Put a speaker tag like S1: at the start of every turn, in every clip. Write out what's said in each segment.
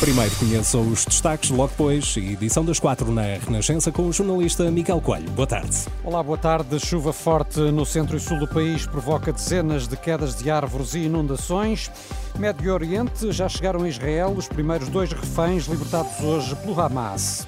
S1: Primeiro conheçam os destaques, logo depois, edição das quatro na Renascença com o jornalista Miguel Coelho. Boa tarde.
S2: Olá, boa tarde. Chuva forte no centro e sul do país provoca dezenas de quedas de árvores e inundações. Médio Oriente já chegaram a Israel os primeiros dois reféns libertados hoje pelo Hamas.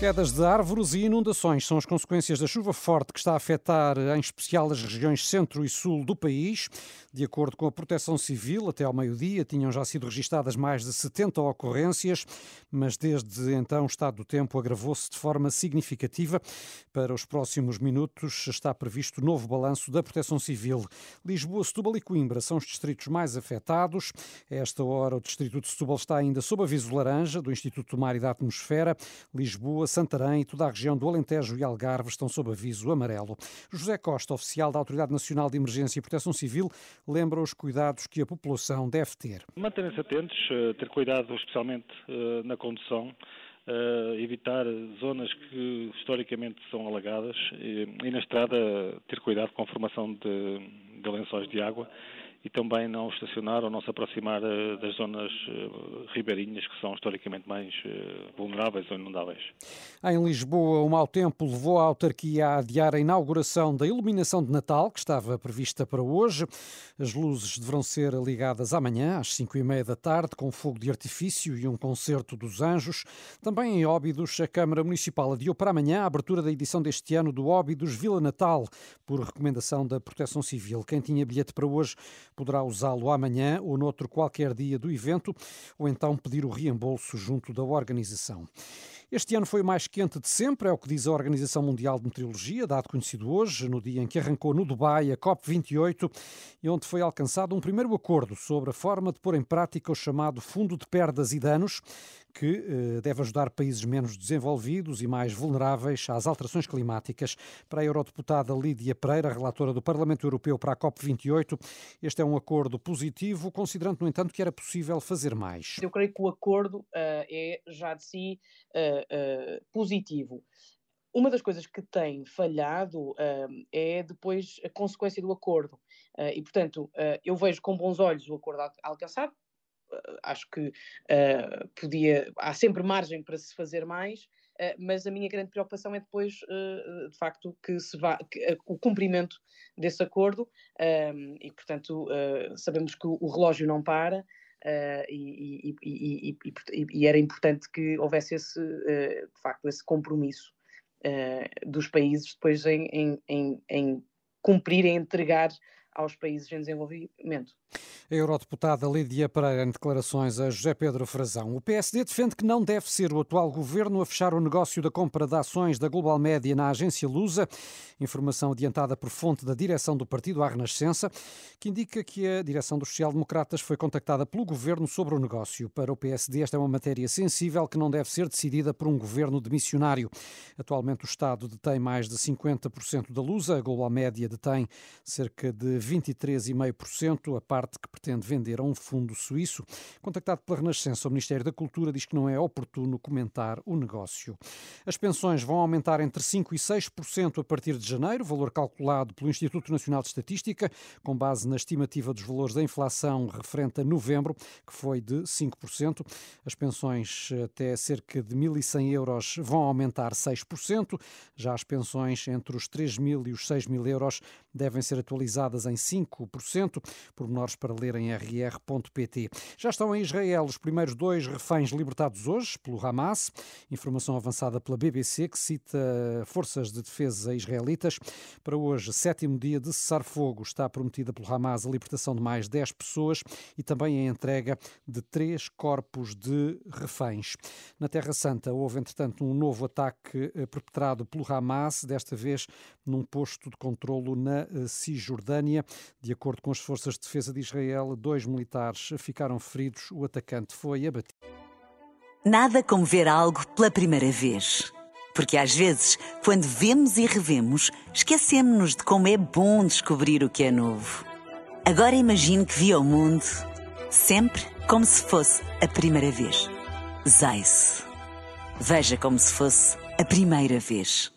S2: Quedas de árvores e inundações são as consequências da chuva forte que está a afetar em especial as regiões centro e sul do país. De acordo com a Proteção Civil, até ao meio-dia tinham já sido registadas mais de 70 ocorrências, mas desde então o estado do tempo agravou-se de forma significativa. Para os próximos minutos está previsto novo balanço da Proteção Civil. Lisboa, Setúbal e Coimbra são os distritos mais afetados. A esta hora o distrito de Setúbal está ainda sob aviso laranja do Instituto do Mar e da Atmosfera. Lisboa, Santarém e toda a região do Alentejo e Algarve estão sob aviso amarelo. José Costa, oficial da Autoridade Nacional de Emergência e Proteção Civil, lembra os cuidados que a população deve ter.
S3: Manterem-se atentos, eh, ter cuidado especialmente eh, na condução, Uh, evitar zonas que historicamente são alagadas e, e, na estrada ter cuidado com a formação de, de lençóis de água e também não estacionar ou não se aproximar uh, das zonas uh, ribeirinhas que são historicamente mais uh, vulneráveis ou inundáveis.
S2: Em Lisboa, o mau tempo levou a autarquia a adiar a inauguração da iluminação de Natal, que estava prevista para hoje. As luzes deverão ser ligadas amanhã, às cinco e meia da tarde, com fogo de artifício e um concerto dos anjos. Também em Óbidos, a Câmara Municipal adiou para amanhã a abertura da edição deste ano do Óbidos Vila Natal, por recomendação da Proteção Civil. Quem tinha bilhete para hoje poderá usá-lo amanhã ou noutro qualquer dia do evento, ou então pedir o reembolso junto da organização. Este ano foi o mais quente de sempre, é o que diz a Organização Mundial de Meteorologia, dado conhecido hoje, no dia em que arrancou no Dubai a COP28 e onde foi alcançado um primeiro acordo sobre a forma de pôr em prática o chamado Fundo de Perdas e Danos, que eh, deve ajudar países menos desenvolvidos e mais vulneráveis às alterações climáticas. Para a eurodeputada Lídia Pereira, relatora do Parlamento Europeu para a COP28, este é um acordo positivo, considerando, no entanto, que era possível fazer mais.
S4: Eu creio que o acordo uh, é já de si uh, uh, positivo. Uma das coisas que tem falhado uh, é depois a consequência do acordo. Uh, e, portanto, uh, eu vejo com bons olhos o acordo alcançado, acho que podia, há sempre margem para se fazer mais, mas a minha grande preocupação é depois, de facto, que se vá, que, o cumprimento desse acordo, e portanto sabemos que o relógio não para. E, e, e, e, era importante que houvesse esse, de facto, esse compromisso dos países depois em, em, em, em cumprir e entregar aos países em desenvolvimento.
S2: A eurodeputada Lídia Pereira em declarações a José Pedro Frazão. O PSD defende que não deve ser o atual governo a fechar o negócio da compra de ações da Global Média na agência Lusa. Informação adiantada por fonte da direção do partido à Renascença, que indica que a direção dos social-democratas foi contactada pelo governo sobre o negócio. Para o PSD, esta é uma matéria sensível que não deve ser decidida por um governo demissionário. Atualmente, o Estado detém mais de 50% da Lusa, a Global Média detém cerca de 23,5%. A parte que pretende vender a um fundo suíço. Contactado pela Renascença, o Ministério da Cultura diz que não é oportuno comentar o negócio. As pensões vão aumentar entre 5% e 6% a partir de janeiro, valor calculado pelo Instituto Nacional de Estatística, com base na estimativa dos valores da inflação referente a novembro, que foi de 5%. As pensões até cerca de 1.100 euros vão aumentar 6%. Já as pensões entre os 3 mil e os 6 mil euros devem ser atualizadas em em 5%. Pormenores para ler em rr.pt. Já estão em Israel os primeiros dois reféns libertados hoje pelo Hamas. Informação avançada pela BBC que cita forças de defesa israelitas. Para hoje, sétimo dia de cessar-fogo, está prometida pelo Hamas a libertação de mais 10 pessoas e também a entrega de três corpos de reféns. Na Terra Santa houve, entretanto, um novo ataque eh, perpetrado pelo Hamas, desta vez num posto de controlo na eh, Cisjordânia. De acordo com as forças de defesa de Israel, dois militares ficaram feridos. O atacante foi abatido.
S5: Nada como ver algo pela primeira vez. Porque às vezes, quando vemos e revemos, esquecemos-nos de como é bom descobrir o que é novo. Agora imagine que viu o mundo sempre como se fosse a primeira vez. Zais. Veja como se fosse a primeira vez.